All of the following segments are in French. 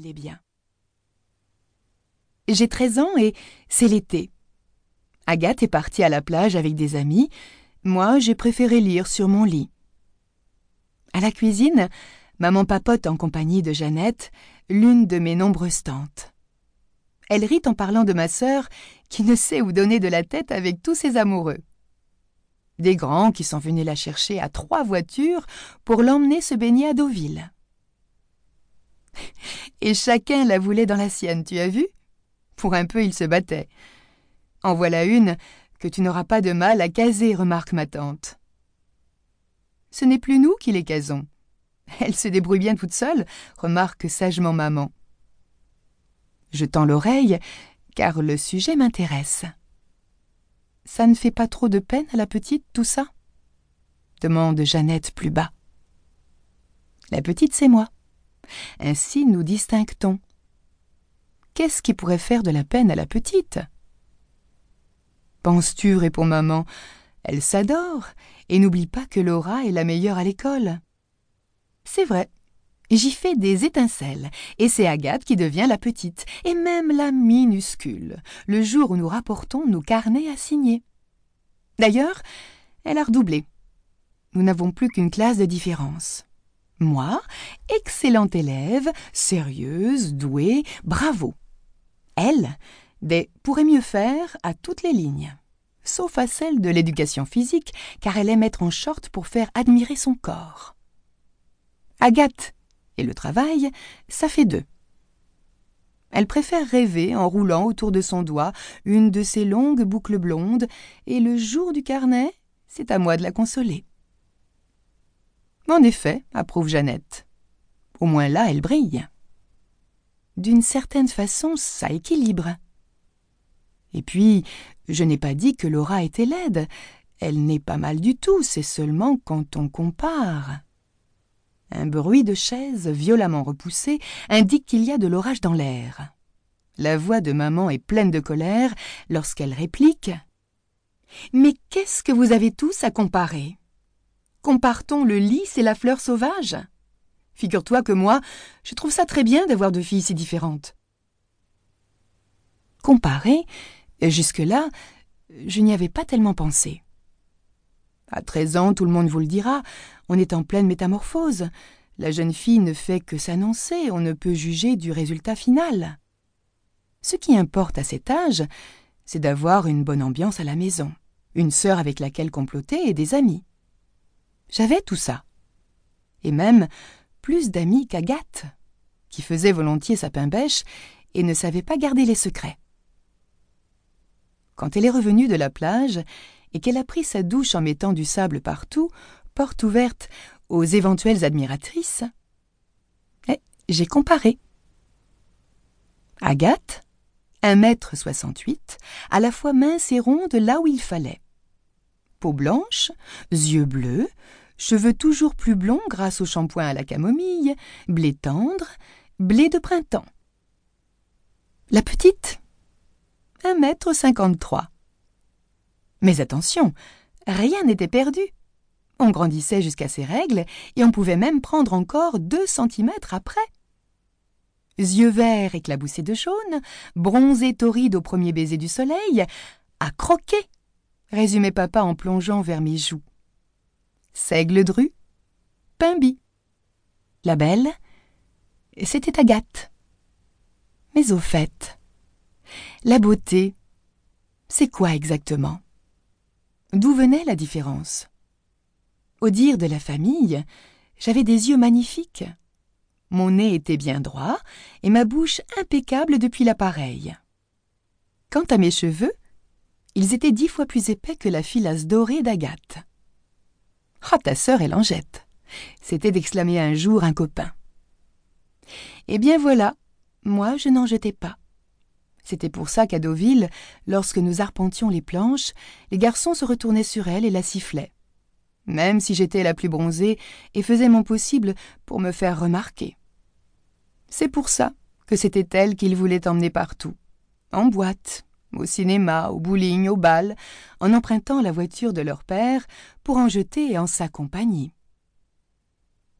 bien. J'ai 13 ans et c'est l'été. Agathe est partie à la plage avec des amis. Moi, j'ai préféré lire sur mon lit. À la cuisine, maman papote en compagnie de Jeannette, l'une de mes nombreuses tantes. Elle rit en parlant de ma sœur, qui ne sait où donner de la tête avec tous ses amoureux. Des grands qui sont venus la chercher à trois voitures pour l'emmener se baigner à Deauville. Et chacun la voulait dans la sienne, tu as vu? Pour un peu, il se battait. En voilà une que tu n'auras pas de mal à caser, remarque ma tante. Ce n'est plus nous qui les casons. Elle se débrouille bien toute seule, remarque sagement maman. Je tends l'oreille, car le sujet m'intéresse. Ça ne fait pas trop de peine à la petite, tout ça? demande Jeannette plus bas. La petite, c'est moi. Ainsi nous distingue-t-on. Qu'est-ce qui pourrait faire de la peine à la petite? Penses-tu, répond maman, elle s'adore et n'oublie pas que Laura est la meilleure à l'école. C'est vrai, j'y fais des étincelles, et c'est Agathe qui devient la petite, et même la minuscule, le jour où nous rapportons nos carnets à signer. D'ailleurs, elle a redoublé. Nous n'avons plus qu'une classe de différence. Moi, excellente élève, sérieuse, douée, bravo. Elle, des pourrait mieux faire à toutes les lignes, sauf à celle de l'éducation physique, car elle aime être en short pour faire admirer son corps. Agathe et le travail, ça fait deux. Elle préfère rêver en roulant autour de son doigt une de ses longues boucles blondes, et le jour du carnet, c'est à moi de la consoler. En effet, approuve Jeannette. Au moins là, elle brille. D'une certaine façon, ça équilibre. Et puis, je n'ai pas dit que Laura était laide. Elle n'est pas mal du tout, c'est seulement quand on compare. Un bruit de chaise violemment repoussé indique qu'il y a de l'orage dans l'air. La voix de maman est pleine de colère lorsqu'elle réplique Mais qu'est-ce que vous avez tous à comparer? Compare-t-on le lys et la fleur sauvage Figure-toi que moi, je trouve ça très bien d'avoir deux filles si différentes. Comparer Jusque-là, je n'y avais pas tellement pensé. À treize ans, tout le monde vous le dira, on est en pleine métamorphose. La jeune fille ne fait que s'annoncer, on ne peut juger du résultat final. Ce qui importe à cet âge, c'est d'avoir une bonne ambiance à la maison, une sœur avec laquelle comploter et des amis. J'avais tout ça. Et même plus d'amis qu'Agathe, qui faisait volontiers sa pain-bêche et ne savait pas garder les secrets. Quand elle est revenue de la plage et qu'elle a pris sa douche en mettant du sable partout, porte ouverte aux éventuelles admiratrices, eh, j'ai comparé. Agathe, un mètre soixante-huit, à la fois mince et ronde là où il fallait. Peau blanche, yeux bleus, cheveux toujours plus blonds grâce au shampoing à la camomille, blé tendre, blé de printemps. La petite, un mètre cinquante-trois. Mais attention, rien n'était perdu. On grandissait jusqu'à ses règles et on pouvait même prendre encore deux centimètres après. Yeux verts éclaboussés de jaune, bronzés torrides au premier baiser du soleil, à croquer, résumait papa en plongeant vers mes joues. Seigle dru, Pimbi. La belle, c'était Agathe. Mais au fait, la beauté, c'est quoi exactement? D'où venait la différence? Au dire de la famille, j'avais des yeux magnifiques. Mon nez était bien droit et ma bouche impeccable depuis l'appareil. Quant à mes cheveux, ils étaient dix fois plus épais que la filasse dorée d'Agathe. Ah, ta sœur est l'angette C'était d'exclamer un jour un copain. Eh bien voilà, moi je n'en jetais pas. C'était pour ça qu'à Deauville, lorsque nous arpentions les planches, les garçons se retournaient sur elle et la sifflaient. Même si j'étais la plus bronzée et faisais mon possible pour me faire remarquer. C'est pour ça que c'était elle qu'ils voulaient emmener partout. En boîte, au cinéma, au bowling, au bal, en empruntant la voiture de leur père pour en jeter en sa compagnie.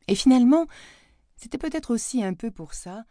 Et finalement, c'était peut-être aussi un peu pour ça